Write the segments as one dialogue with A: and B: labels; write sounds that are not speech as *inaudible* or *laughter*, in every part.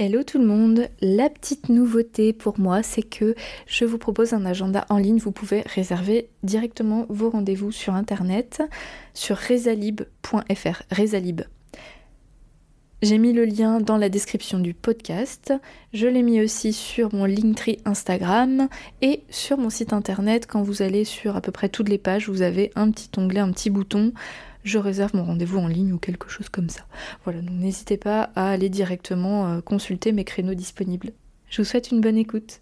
A: Hello tout le monde, la petite nouveauté pour moi c'est que je vous propose un agenda en ligne, vous pouvez réserver directement vos rendez-vous sur internet sur rezalib.fr, rezalib. J'ai mis le lien dans la description du podcast, je l'ai mis aussi sur mon Linktree Instagram et sur mon site internet. Quand vous allez sur à peu près toutes les pages, vous avez un petit onglet, un petit bouton je réserve mon rendez-vous en ligne ou quelque chose comme ça. Voilà, donc n'hésitez pas à aller directement euh, consulter mes créneaux disponibles. Je vous souhaite une bonne écoute.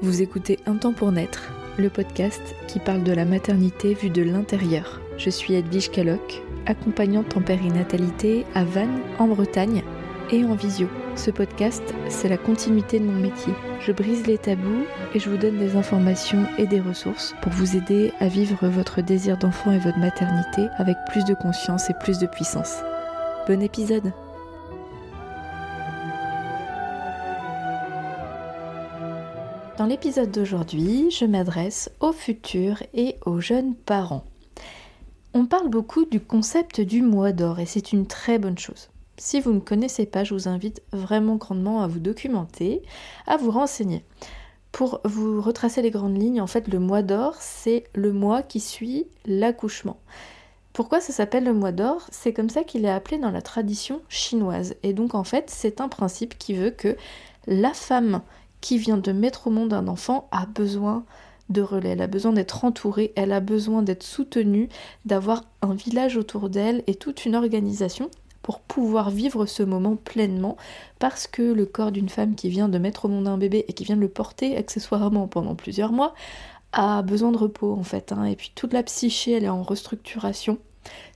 A: Vous écoutez Un temps pour naître, le podcast qui parle de la maternité vue de l'intérieur. Je suis Edwige Caloc, accompagnante en périnatalité à Vannes, en Bretagne, et en visio. Ce podcast, c'est la continuité de mon métier. Je brise les tabous et je vous donne des informations et des ressources pour vous aider à vivre votre désir d'enfant et votre maternité avec plus de conscience et plus de puissance. Bon épisode Dans l'épisode d'aujourd'hui, je m'adresse aux futurs et aux jeunes parents. On parle beaucoup du concept du mois d'or et c'est une très bonne chose. Si vous ne connaissez pas, je vous invite vraiment grandement à vous documenter, à vous renseigner. Pour vous retracer les grandes lignes, en fait, le mois d'or, c'est le mois qui suit l'accouchement. Pourquoi ça s'appelle le mois d'or? C'est comme ça qu'il est appelé dans la tradition chinoise. Et donc, en fait, c'est un principe qui veut que la femme qui vient de mettre au monde un enfant a besoin de relais, elle a besoin d'être entourée, elle a besoin d'être soutenue, d'avoir un village autour d'elle et toute une organisation pour pouvoir vivre ce moment pleinement parce que le corps d'une femme qui vient de mettre au monde un bébé et qui vient de le porter accessoirement pendant plusieurs mois a besoin de repos en fait hein. et puis toute la psyché elle est en restructuration.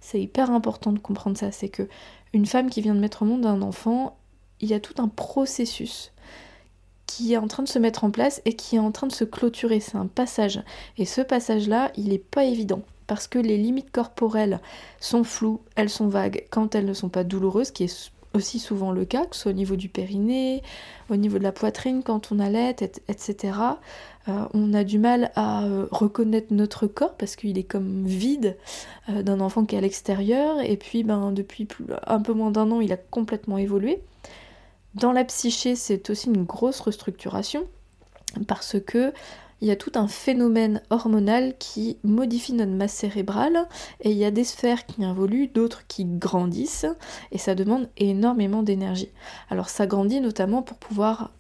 A: C'est hyper important de comprendre ça c'est que une femme qui vient de mettre au monde un enfant il y a tout un processus qui est en train de se mettre en place et qui est en train de se clôturer. C'est un passage. Et ce passage là il n'est pas évident parce que les limites corporelles sont floues, elles sont vagues quand elles ne sont pas douloureuses, qui est aussi souvent le cas, que ce soit au niveau du périnée, au niveau de la poitrine quand on allait, etc. Euh, on a du mal à euh, reconnaître notre corps parce qu'il est comme vide euh, d'un enfant qui est à l'extérieur et puis ben, depuis un peu moins d'un an il a complètement évolué. Dans la psyché c'est aussi une grosse restructuration parce que il y a tout un phénomène hormonal qui modifie notre masse cérébrale et il y a des sphères qui évoluent, d'autres qui grandissent et ça demande énormément d'énergie. Alors ça grandit notamment pour pouvoir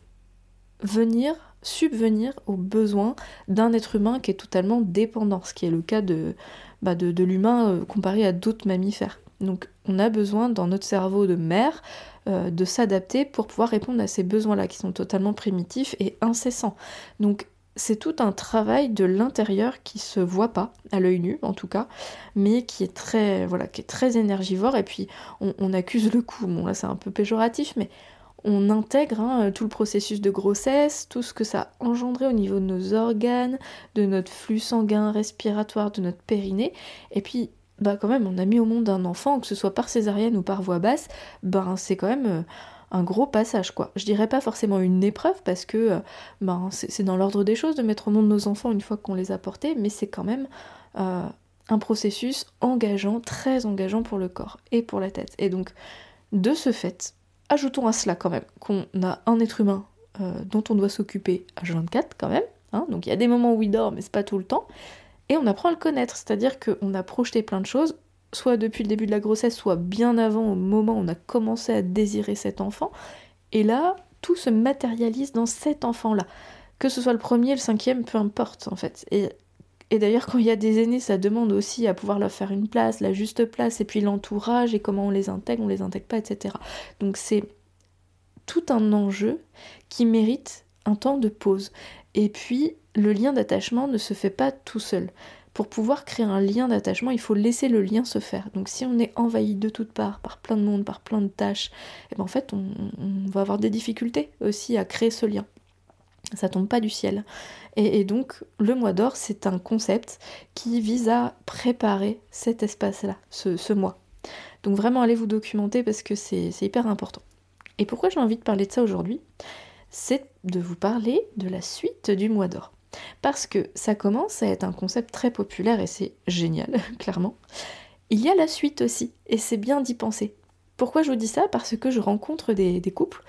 A: venir subvenir aux besoins d'un être humain qui est totalement dépendant, ce qui est le cas de, bah l'humain euh, comparé à d'autres mammifères. Donc on a besoin dans notre cerveau de mère euh, de s'adapter pour pouvoir répondre à ces besoins-là qui sont totalement primitifs et incessants. Donc c'est tout un travail de l'intérieur qui se voit pas, à l'œil nu en tout cas, mais qui est très, voilà, qui est très énergivore. Et puis on, accuse le coup, bon là c'est un peu péjoratif, mais on intègre hein, tout le processus de grossesse, tout ce que ça a engendré au niveau de nos organes, de notre flux sanguin respiratoire, de notre périnée. Et puis bah quand même on a mis au monde un enfant, que ce soit par césarienne ou par voie basse, ben c'est quand même euh, un gros passage quoi. Je dirais pas forcément une épreuve parce que euh, ben, c'est dans l'ordre des choses de mettre au monde nos enfants une fois qu'on les a portés, mais c'est quand même euh, un processus engageant, très engageant pour le corps et pour la tête. Et donc de ce fait, ajoutons à cela quand même qu'on a un être humain euh, dont on doit s'occuper à 24 quand même. Hein. donc il y a des moments où il dort, mais c'est pas tout le temps. Et on apprend à le connaître, c'est-à-dire qu'on a projeté plein de choses, soit depuis le début de la grossesse, soit bien avant, au moment où on a commencé à désirer cet enfant. Et là, tout se matérialise dans cet enfant-là. Que ce soit le premier, le cinquième, peu importe en fait. Et, d'ailleurs, quand il y a des aînés, ça demande aussi à pouvoir leur faire une place, la juste place, et puis l'entourage, et comment on les intègre, on les intègre pas, etc. Donc c'est tout un enjeu qui mérite un temps de pause. Et puis, le lien d'attachement ne se fait pas tout seul pour pouvoir créer un lien d'attachement, il faut laisser le lien se faire. Donc si on est envahi de toutes parts par plein de monde, par plein de tâches, et eh ben en fait on, va avoir des difficultés aussi à créer ce lien. Ça tombe pas du ciel. Et, donc le mois d'or, c'est un concept qui vise à préparer cet espace-là, ce, ce mois. Donc vraiment allez vous documenter parce que c'est hyper important. Et pourquoi j'ai envie de parler de ça aujourd'hui? C'est de vous parler de la suite du mois d'or. Parce que ça commence à être un concept très populaire et c'est génial, *laughs* clairement. Il y a la suite aussi, et c'est bien d'y penser. Pourquoi je vous dis ça? Parce que je rencontre des, couples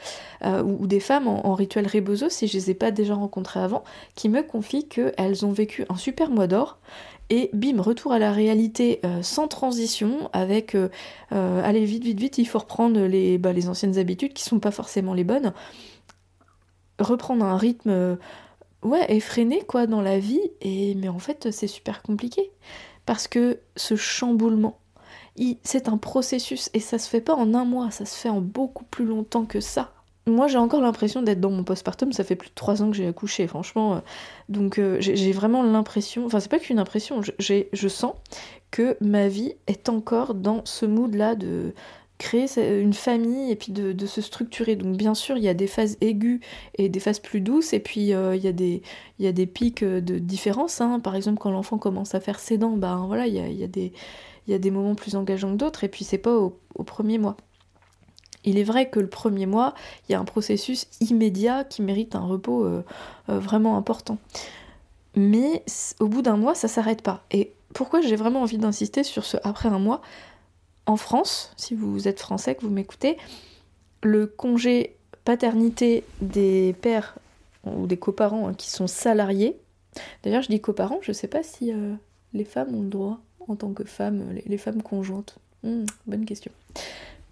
A: euh, ou, des femmes en, rituel rebozo, si je les ai pas déjà rencontrées avant, qui me confient qu'elles ont vécu un super mois d'or et bim, retour à la réalité euh, sans transition, avec euh, allez vite, vite, vite, il faut reprendre les, bah, les anciennes habitudes qui sont pas forcément les bonnes, reprendre un rythme ouais, effréné quoi dans la vie, et mais en fait c'est super compliqué. Parce que ce chamboulement, c'est un processus et ça se fait pas en un mois, ça se fait en beaucoup plus longtemps que ça. Moi j'ai encore l'impression d'être dans mon postpartum, ça fait plus de trois ans que j'ai accouché, franchement. Euh, donc euh, j'ai vraiment l'impression, enfin c'est pas qu'une impression, je sens que ma vie est encore dans ce mood-là de créer une famille et puis de, se structurer. Donc bien sûr, il y a des phases aiguës et des phases plus douces, et puis euh, il, y a des, pics de différence. Hein. Par exemple, quand l'enfant commence à faire ses dents, ben voilà, il y a, des moments plus engageants que d'autres, et puis c'est pas au, premier mois. Il est vrai que le premier mois, il y a un processus immédiat qui mérite un repos euh, euh, vraiment important. Mais au bout d'un mois, ça s'arrête pas. Et pourquoi j'ai vraiment envie d'insister sur ce après un mois? En France, si vous êtes français, que vous m'écoutez, le congé paternité des pères ou des coparents hein, qui sont salariés, d'ailleurs je dis coparents, je sais pas si euh, les femmes ont le droit en tant que femme, les, femmes conjointes hmm, Bonne question.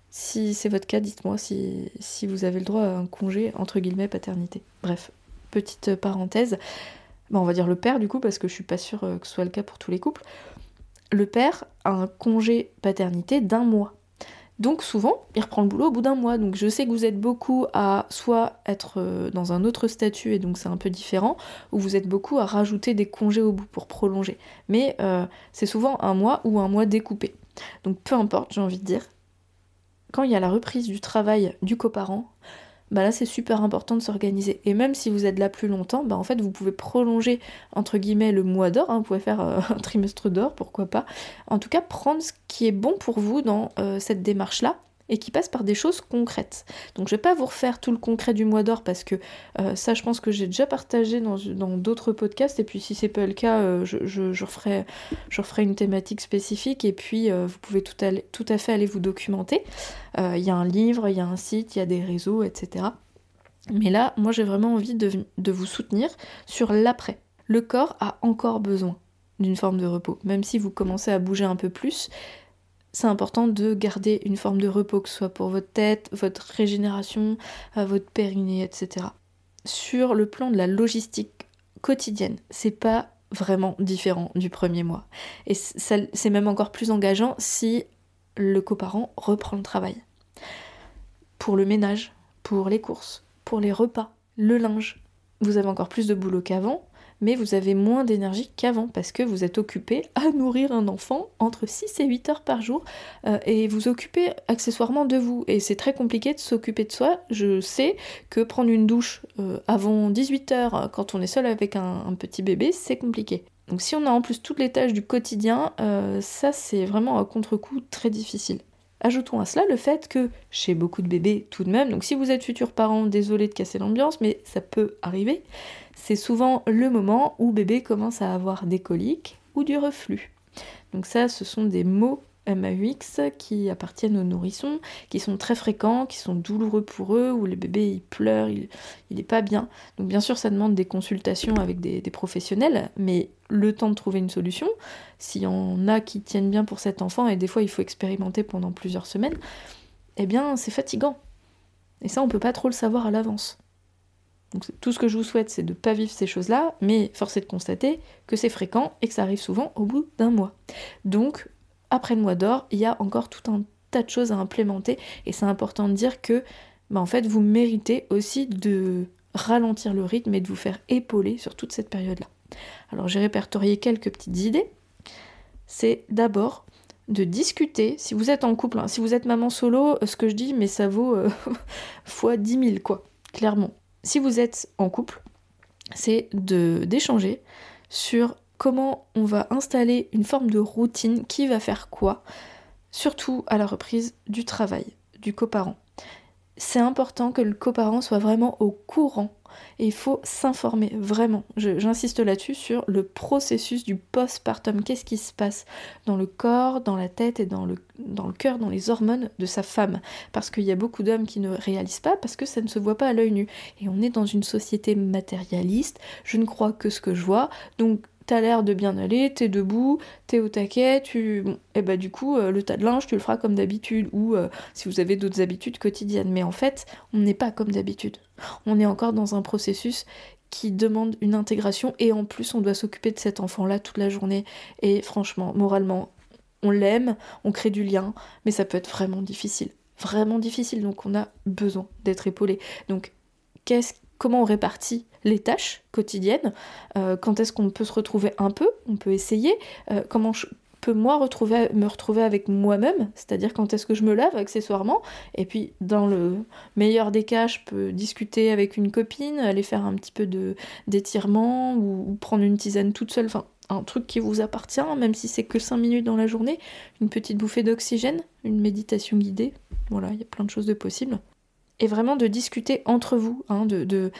A: Si c'est votre cas, dites-moi si, vous avez le droit à un congé, entre guillemets, paternité. Bref, petite parenthèse. on va dire le père du coup, parce que je suis pas sûre euh, que ce soit le cas pour tous les couples. Le père a un congé paternité d'un mois. Donc souvent, il reprend le boulot au bout d'un mois. Donc je sais que vous êtes beaucoup à soit être euh, dans un autre statut et donc c'est un peu différent, ou vous êtes beaucoup à rajouter des congés au bout pour prolonger. Mais euh, c'est souvent un mois ou un mois découpé. Donc peu importe, j'ai envie de dire. Quand il y a la reprise du travail du coparent, bah là c'est super important de s'organiser. Et même si vous êtes là plus longtemps, bah en fait vous pouvez prolonger entre guillemets le mois d'or, hein, vous pouvez faire euh, *laughs* un trimestre d'or, pourquoi pas. En tout cas, prendre ce qui est bon pour vous dans euh, cette démarche-là et qui passe par des choses concrètes. Donc je vais pas vous refaire tout le concret du mois d'or parce que euh, ça je pense que j'ai déjà partagé dans d'autres podcasts et puis si c'est pas le cas euh, je, referai, une thématique spécifique et puis euh, vous pouvez tout, à fait aller vous documenter. Il y a un livre, il y a un site, il y a des réseaux, etc. Mais là, moi j'ai vraiment envie de vous soutenir sur l'après. Le corps a encore besoin d'une forme de repos. Même si vous commencez à bouger un peu plus, c'est important de garder une forme de repos, que ce soit pour votre tête, votre régénération, euh, votre périnée, etc. Sur le plan de la logistique quotidienne, c'est pas vraiment différent du premier mois. Et c'est même encore plus engageant si le coparent reprend le travail. Pour le ménage, pour les courses, pour les repas, le linge, vous avez encore plus de boulot qu'avant, mais vous avez moins d'énergie qu'avant parce que vous êtes occupé à nourrir un enfant entre 6 et 8 heures par jour euh, et vous occupez accessoirement de vous. Et c'est très compliqué de s'occuper de soi. Je sais que prendre une douche euh, avant 18 heures euh, quand on est seul avec un, petit bébé, c'est compliqué. Donc si on a en plus toutes les tâches du quotidien, ça c'est vraiment un contre-coup très difficile. Ajoutons à cela le fait que chez beaucoup de bébés tout de même, donc si vous êtes futur parent, désolé de casser l'ambiance, mais ça peut arriver, c'est souvent le moment où bébé commence à avoir des coliques ou du reflux. Donc ça, ce sont des mots MAUX qui appartiennent aux nourrissons, qui sont très fréquents, qui sont douloureux pour eux, où le bébé il pleure, il, n'est pas bien. Donc bien sûr ça demande des consultations avec des, professionnels, mais le temps de trouver une solution, s'il y en a qui tiennent bien pour cet enfant, et des fois il faut expérimenter pendant plusieurs semaines, eh bien c'est fatigant. Et ça on peut pas trop le savoir à l'avance. Donc tout ce que je vous souhaite, c'est de ne pas vivre ces choses-là, mais force est de constater que c'est fréquent et que ça arrive souvent au bout d'un mois. Donc, après le mois d'or, il y a encore tout un tas de choses à implémenter, et c'est important de dire que, bah, en fait, vous méritez aussi de ralentir le rythme et de vous faire épauler sur toute cette période-là. Alors j'ai répertorié quelques petites idées. C'est d'abord de discuter, si vous êtes en couple, hein, si vous êtes maman solo, ce que je dis, mais ça vaut euh, *laughs* fois 10 000, quoi, clairement si vous êtes en couple, c'est d'échanger sur comment on va installer une forme de routine, qui va faire quoi, surtout à la reprise du travail, du coparent. c'est important que le coparent soit vraiment au courant et il faut s'informer vraiment. J'insiste là-dessus sur le processus du postpartum. Qu'est-ce qui se passe dans le corps, dans la tête et dans le, dans le cœur, dans les hormones de sa femme? Parce qu'il y a beaucoup d'hommes qui ne réalisent pas parce que ça ne se voit pas à l'œil nu. Et on est dans une société matérialiste. Je ne crois que ce que je vois. Donc t'as l'air de bien aller, t'es debout, t'es au taquet, tu... Bon, et bah du coup, euh, le tas de linge, tu le feras comme d'habitude, ou euh, si vous avez d'autres habitudes quotidiennes. Mais en fait, on n'est pas comme d'habitude. On est encore dans un processus qui demande une intégration, et en plus, on doit s'occuper de cet enfant-là toute la journée. Et franchement, moralement, on l'aime, on crée du lien, mais ça peut être vraiment difficile. Vraiment difficile, donc on a besoin d'être épaulé. Donc, qu'est-ce comment on répartit les tâches quotidiennes, euh, quand est-ce qu'on peut se retrouver un peu, on peut essayer, euh, comment je peux moi me retrouver avec moi-même, c'est-à-dire quand est-ce que je me lave accessoirement, et puis dans le meilleur des cas, je peux discuter avec une copine, aller faire un petit peu de d'étirement ou, prendre une tisane toute seule, enfin un truc qui vous appartient, même si c'est que 5 minutes dans la journée, une petite bouffée d'oxygène, une méditation guidée, voilà, il y a plein de choses de possibles. Et vraiment de discuter entre vous, hein, de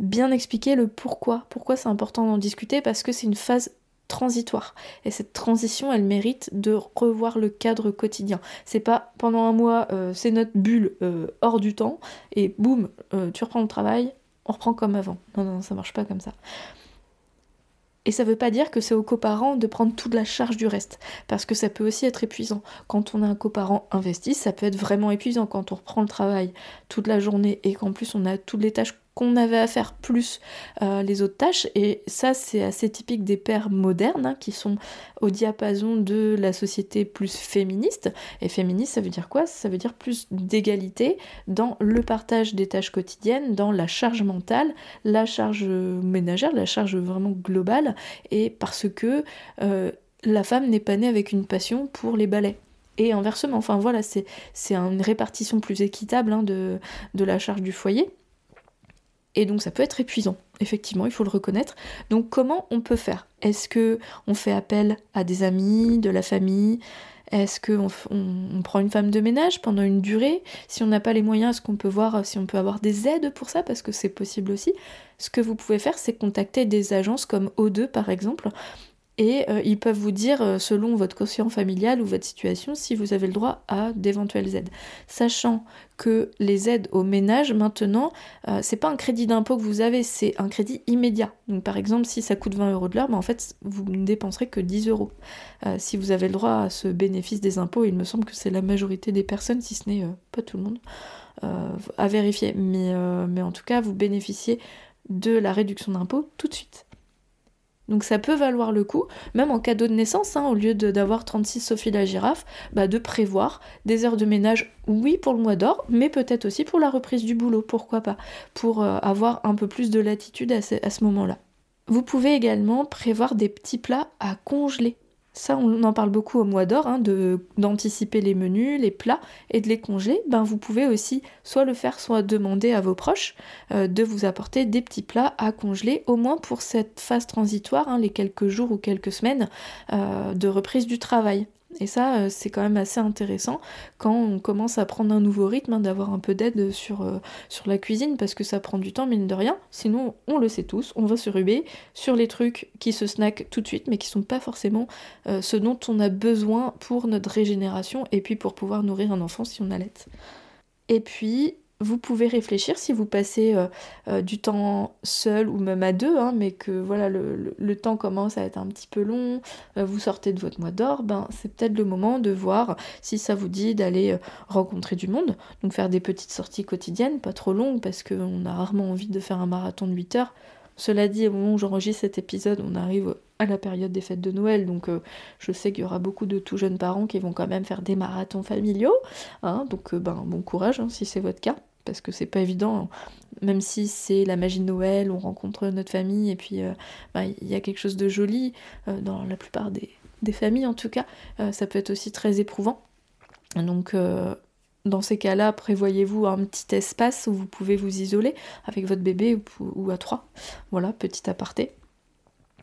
A: bien expliquer le pourquoi. Pourquoi c'est important d'en discuter? Parce que c'est une phase transitoire. Et cette transition, elle mérite de revoir le cadre quotidien. C'est pas pendant un mois, euh, c'est notre bulle euh, hors du temps, et boum, euh, tu reprends le travail, on reprend comme avant. Non, non, ça marche pas comme ça. Et ça veut pas dire que c'est aux coparents de prendre toute la charge du reste, parce que ça peut aussi être épuisant. Quand on a un coparent investi, ça peut être vraiment épuisant quand on reprend le travail toute la journée et qu'en plus on a toutes les tâches qu'on avait à faire plus euh, les autres tâches. Et ça, c'est assez typique des pères modernes hein, qui sont au diapason de la société plus féministe. Et féministe, ça veut dire quoi? Ça veut dire plus d'égalité dans le partage des tâches quotidiennes, dans la charge mentale, la charge ménagère, la charge vraiment globale. Et parce que euh, la femme n'est pas née avec une passion pour les balais et inversement. Enfin voilà, c'est une répartition plus équitable hein, de, de, la charge du foyer. Et donc ça peut être épuisant, effectivement, il faut le reconnaître. Donc comment on peut faire? Est-ce que on fait appel à des amis, de la famille? Est-ce qu'on on, prend une femme de ménage pendant une durée? Si on n'a pas les moyens, est-ce qu'on peut voir si on peut avoir des aides pour ça? Parce que c'est possible aussi. Ce que vous pouvez faire, c'est contacter des agences comme O2 par exemple, et euh, ils peuvent vous dire, euh, selon votre quotient familial ou votre situation, si vous avez le droit à d'éventuelles aides. Sachant que les aides au ménage, maintenant, euh, c'est pas un crédit d'impôt que vous avez, c'est un crédit immédiat. Donc par exemple, si ça coûte 20 euros de l'heure, ben, en fait, vous ne dépenserez que 10 euros. si vous avez le droit à ce bénéfice des impôts, il me semble que c'est la majorité des personnes, si ce n'est pas tout le monde, à vérifier. Mais, mais en tout cas, vous bénéficiez de la réduction d'impôt tout de suite. Donc ça peut valoir le coup, même en cadeau de naissance, hein, au lieu d'avoir 36 Sophie la girafe, bah de prévoir des heures de ménage, oui pour le mois d'or, mais peut-être aussi pour la reprise du boulot, pourquoi pas, pour euh, avoir un peu plus de latitude à ce moment-là. Vous pouvez également prévoir des petits plats à congeler. Ça, on en parle beaucoup au mois d'or, hein, d'anticiper les menus, les plats et de les congeler. Ben, vous pouvez aussi soit le faire, soit demander à vos proches euh, de vous apporter des petits plats à congeler, au moins pour cette phase transitoire, hein, les quelques jours ou quelques semaines euh, de reprise du travail. Et ça, euh, c'est quand même assez intéressant quand on commence à prendre un nouveau rythme, hein, d'avoir un peu d'aide sur, euh, sur la cuisine, parce que ça prend du temps, mine de rien. Sinon, on le sait tous, on va se ruber sur les trucs qui se snackent tout de suite, mais qui sont pas forcément euh, ce dont on a besoin pour notre régénération et puis pour pouvoir nourrir un enfant si on allait. Et puis, vous pouvez réfléchir si vous passez euh, euh, du temps seul ou même à deux, hein, mais que voilà le, temps commence à être un petit peu long, euh, vous sortez de votre mois d'or, ben c'est peut-être le moment de voir si ça vous dit d'aller rencontrer du monde, donc faire des petites sorties quotidiennes, pas trop longues parce qu'on a rarement envie de faire un marathon de 8 heures. Cela dit, au moment où j'enregistre cet épisode, on arrive à la période des fêtes de Noël, donc je sais qu'il y aura beaucoup de tout jeunes parents qui vont quand même faire des marathons familiaux, hein, donc ben bon courage hein, si c'est votre cas parce que c'est pas évident, même si c'est la magie de Noël, on rencontre notre famille et puis euh, bah, il y a quelque chose de joli euh, dans la plupart des, familles en tout cas, euh, ça peut être aussi très éprouvant. Donc dans ces cas-là, prévoyez-vous un petit espace où vous pouvez vous isoler avec votre bébé ou, à trois. Voilà, petit aparté.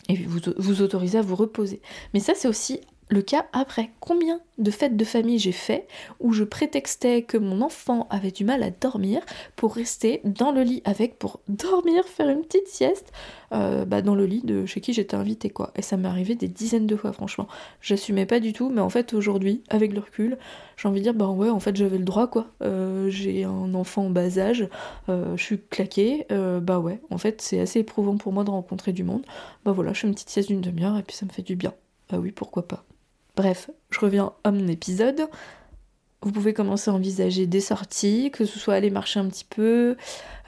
A: Et vous vous autorisez à vous reposer. Mais ça c'est aussi le cas après. Combien de fêtes de famille j'ai fait où je prétextais que mon enfant avait du mal à dormir pour rester dans le lit avec, pour dormir, faire une petite sieste euh, bah, dans le lit de chez qui j'étais invitée quoi. Et ça m'est arrivé des dizaines de fois franchement. J'assumais pas du tout, mais en fait aujourd'hui, avec le recul, j'ai envie de dire bah ouais en fait j'avais le droit quoi. Euh, j'ai un enfant en bas âge, euh, je suis claquée, bah ouais en fait c'est assez éprouvant pour moi de rencontrer du monde. Bah voilà, je fais une petite sieste d'une demi-heure et puis ça me fait du bien. Bah oui pourquoi pas. Bref, je reviens à mon épisode. Vous pouvez commencer à envisager des sorties, que ce soit aller marcher un petit peu,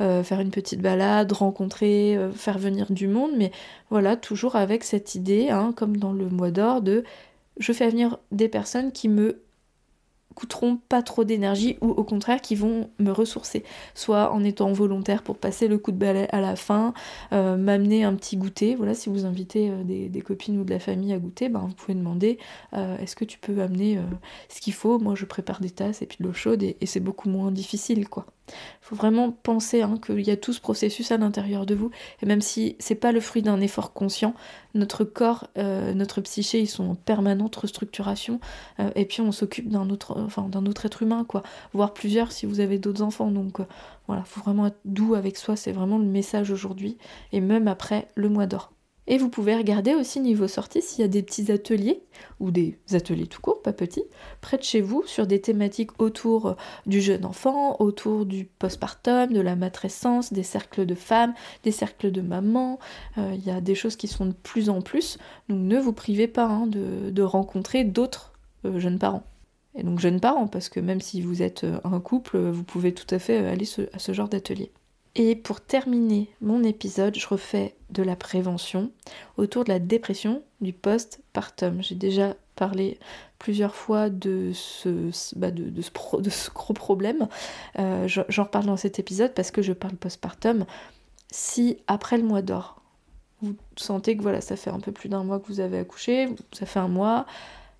A: euh, faire une petite balade, rencontrer, euh, faire venir du monde, mais voilà, toujours avec cette idée, hein, comme dans le mois d'or, de je fais venir des personnes qui me coûteront pas trop d'énergie ou au contraire qui vont me ressourcer, soit en étant volontaire pour passer le coup de balai à la fin, euh, m'amener un petit goûter. Voilà, si vous invitez euh, des, copines ou de la famille à goûter, ben, vous pouvez demander euh, est-ce que tu peux amener ce qu'il faut? Moi je prépare des tasses et puis de l'eau chaude et, et c'est beaucoup moins difficile quoi. Il faut vraiment penser hein, qu'il y a tout ce processus à l'intérieur de vous, et même si c'est pas le fruit d'un effort conscient, notre corps, euh, notre psyché, ils sont en permanente restructuration, euh, et puis on s'occupe d'un autre, enfin d'un autre être humain, quoi, voire plusieurs si vous avez d'autres enfants. Donc euh, voilà, faut vraiment être doux avec soi, c'est vraiment le message aujourd'hui, et même après le mois d'or. Et vous pouvez regarder aussi niveau sortie s'il y a des petits ateliers, ou des ateliers tout court, pas petits, près de chez vous, sur des thématiques autour du jeune enfant, autour du postpartum, de la matrescence, des cercles de femmes, des cercles de mamans. Euh, il y a des choses qui sont de plus en plus, donc ne vous privez pas hein, de, rencontrer d'autres euh, jeunes parents. Et donc jeunes parents, parce que même si vous êtes euh, un couple, vous pouvez tout à fait aller à ce genre d'atelier. Et pour terminer mon épisode, je refais de la prévention autour de la dépression du post-partum. J'ai déjà parlé plusieurs fois de ce, bah gros problème. Euh, j'en reparle dans cet épisode parce que je parle post-partum. Si après le mois d'or, vous sentez que voilà, ça fait un peu plus d'un mois que vous avez accouché, ça fait un mois,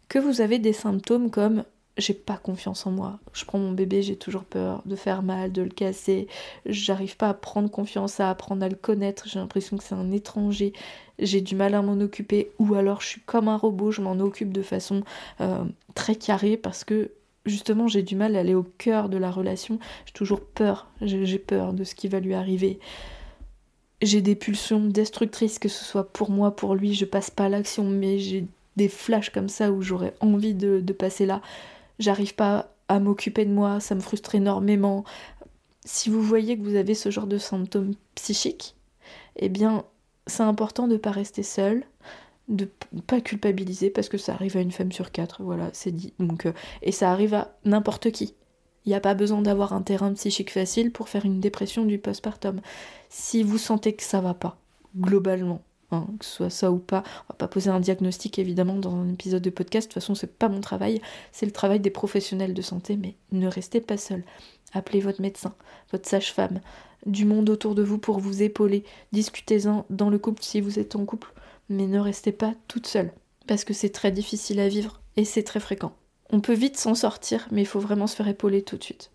A: que vous avez des symptômes comme j'ai pas confiance en moi. Je prends mon bébé, j'ai toujours peur de faire mal, de le casser. J'arrive pas à prendre confiance, à apprendre à le connaître. J'ai l'impression que c'est un étranger. J'ai du mal à m'en occuper. Ou alors je suis comme un robot, je m'en occupe de façon euh, très carrée parce que justement j'ai du mal à aller au cœur de la relation. J'ai toujours peur. J'ai peur de ce qui va lui arriver. J'ai des pulsions destructrices, que ce soit pour moi, pour lui. Je passe pas à l'action, mais j'ai des flashs comme ça où j'aurais envie de, de passer là j'arrive pas à m'occuper de moi, ça me frustre énormément. Si vous voyez que vous avez ce genre de symptômes psychiques, eh bien, c'est important de ne pas rester seul, de pas culpabiliser parce que ça arrive à une femme sur quatre, voilà, c'est dit. Euh, et ça arrive à n'importe qui. Il n'y a pas besoin d'avoir un terrain psychique facile pour faire une dépression du postpartum. Si vous sentez que ça va pas, globalement, Que ce soit ça ou pas. On va pas poser un diagnostic évidemment dans un épisode de podcast, de toute façon c'est pas mon travail, c'est le travail des professionnels de santé, mais ne restez pas seul. Appelez votre médecin, votre sage-femme, du monde autour de vous pour vous épauler. Discutez-en dans le couple si vous êtes en couple, mais ne restez pas toute seule, parce que c'est très difficile à vivre et c'est très fréquent. On peut vite s'en sortir, mais il faut vraiment se faire épauler tout de suite.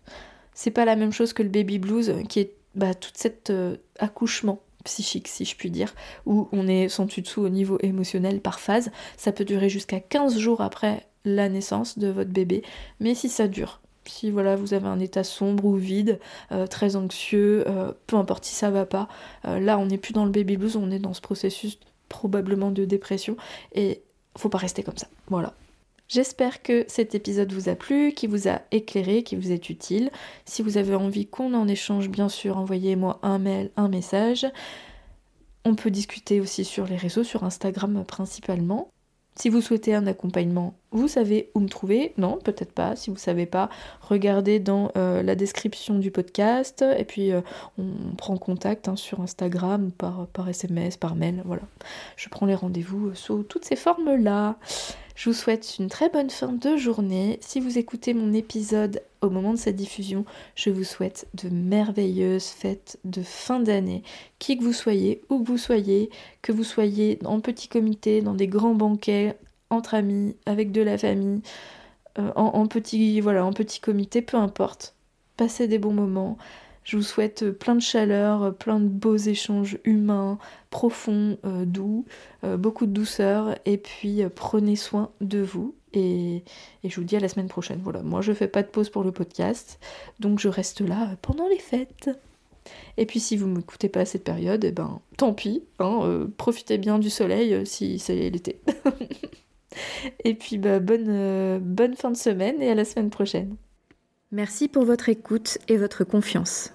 A: C'est pas la même chose que le baby blues, qui est bah, tout cet euh, accouchement psychique, si je puis dire, où on est dessus dessous au niveau émotionnel par phase. Ça peut durer jusqu'à 15 jours après la naissance de votre bébé, mais si ça dure, si voilà vous avez un état sombre ou vide, euh, très anxieux, euh, peu importe si ça va pas, euh, là on n'est plus dans le baby blues, on est dans ce processus probablement de dépression et faut pas rester comme ça. Voilà. J'espère que cet épisode vous a plu, qui vous a éclairé, qui vous est utile. Si vous avez envie qu'on en échange, bien sûr, envoyez-moi un mail, un message. On peut discuter aussi sur les réseaux, sur Instagram principalement. Si vous souhaitez un accompagnement, vous savez où me trouver. Non, peut-être pas. Si vous savez pas, regardez dans euh, la description du podcast. Et puis euh, on, prend contact hein, sur Instagram, par, par SMS, par mail. Voilà. Je prends les rendez-vous euh, sous toutes ces formes-là. Je vous souhaite une très bonne fin de journée. Si vous écoutez mon épisode au moment de sa diffusion, je vous souhaite de merveilleuses fêtes de fin d'année. Qui que vous soyez, où que vous soyez, que vous soyez en petit comité, dans des grands banquets, entre amis, avec de la famille, euh, en, petit, voilà, en petit comité, peu importe. Passez des bons moments. Je vous souhaite plein de chaleur, plein de beaux échanges humains, profonds, doux, beaucoup de douceur, et puis prenez soin de vous. Et, et, je vous dis à la semaine prochaine. Voilà, moi je fais pas de pause pour le podcast, donc je reste là pendant les fêtes. Et puis si vous ne m'écoutez pas à cette période, eh ben tant pis, hein, euh, profitez bien du soleil euh, si c'est l'été. *laughs* et puis bah, bonne, euh, bonne fin de semaine et à la semaine prochaine.
B: Merci pour votre écoute et votre confiance.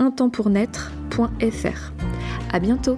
B: edvige@untempournaître.fr. À bientôt.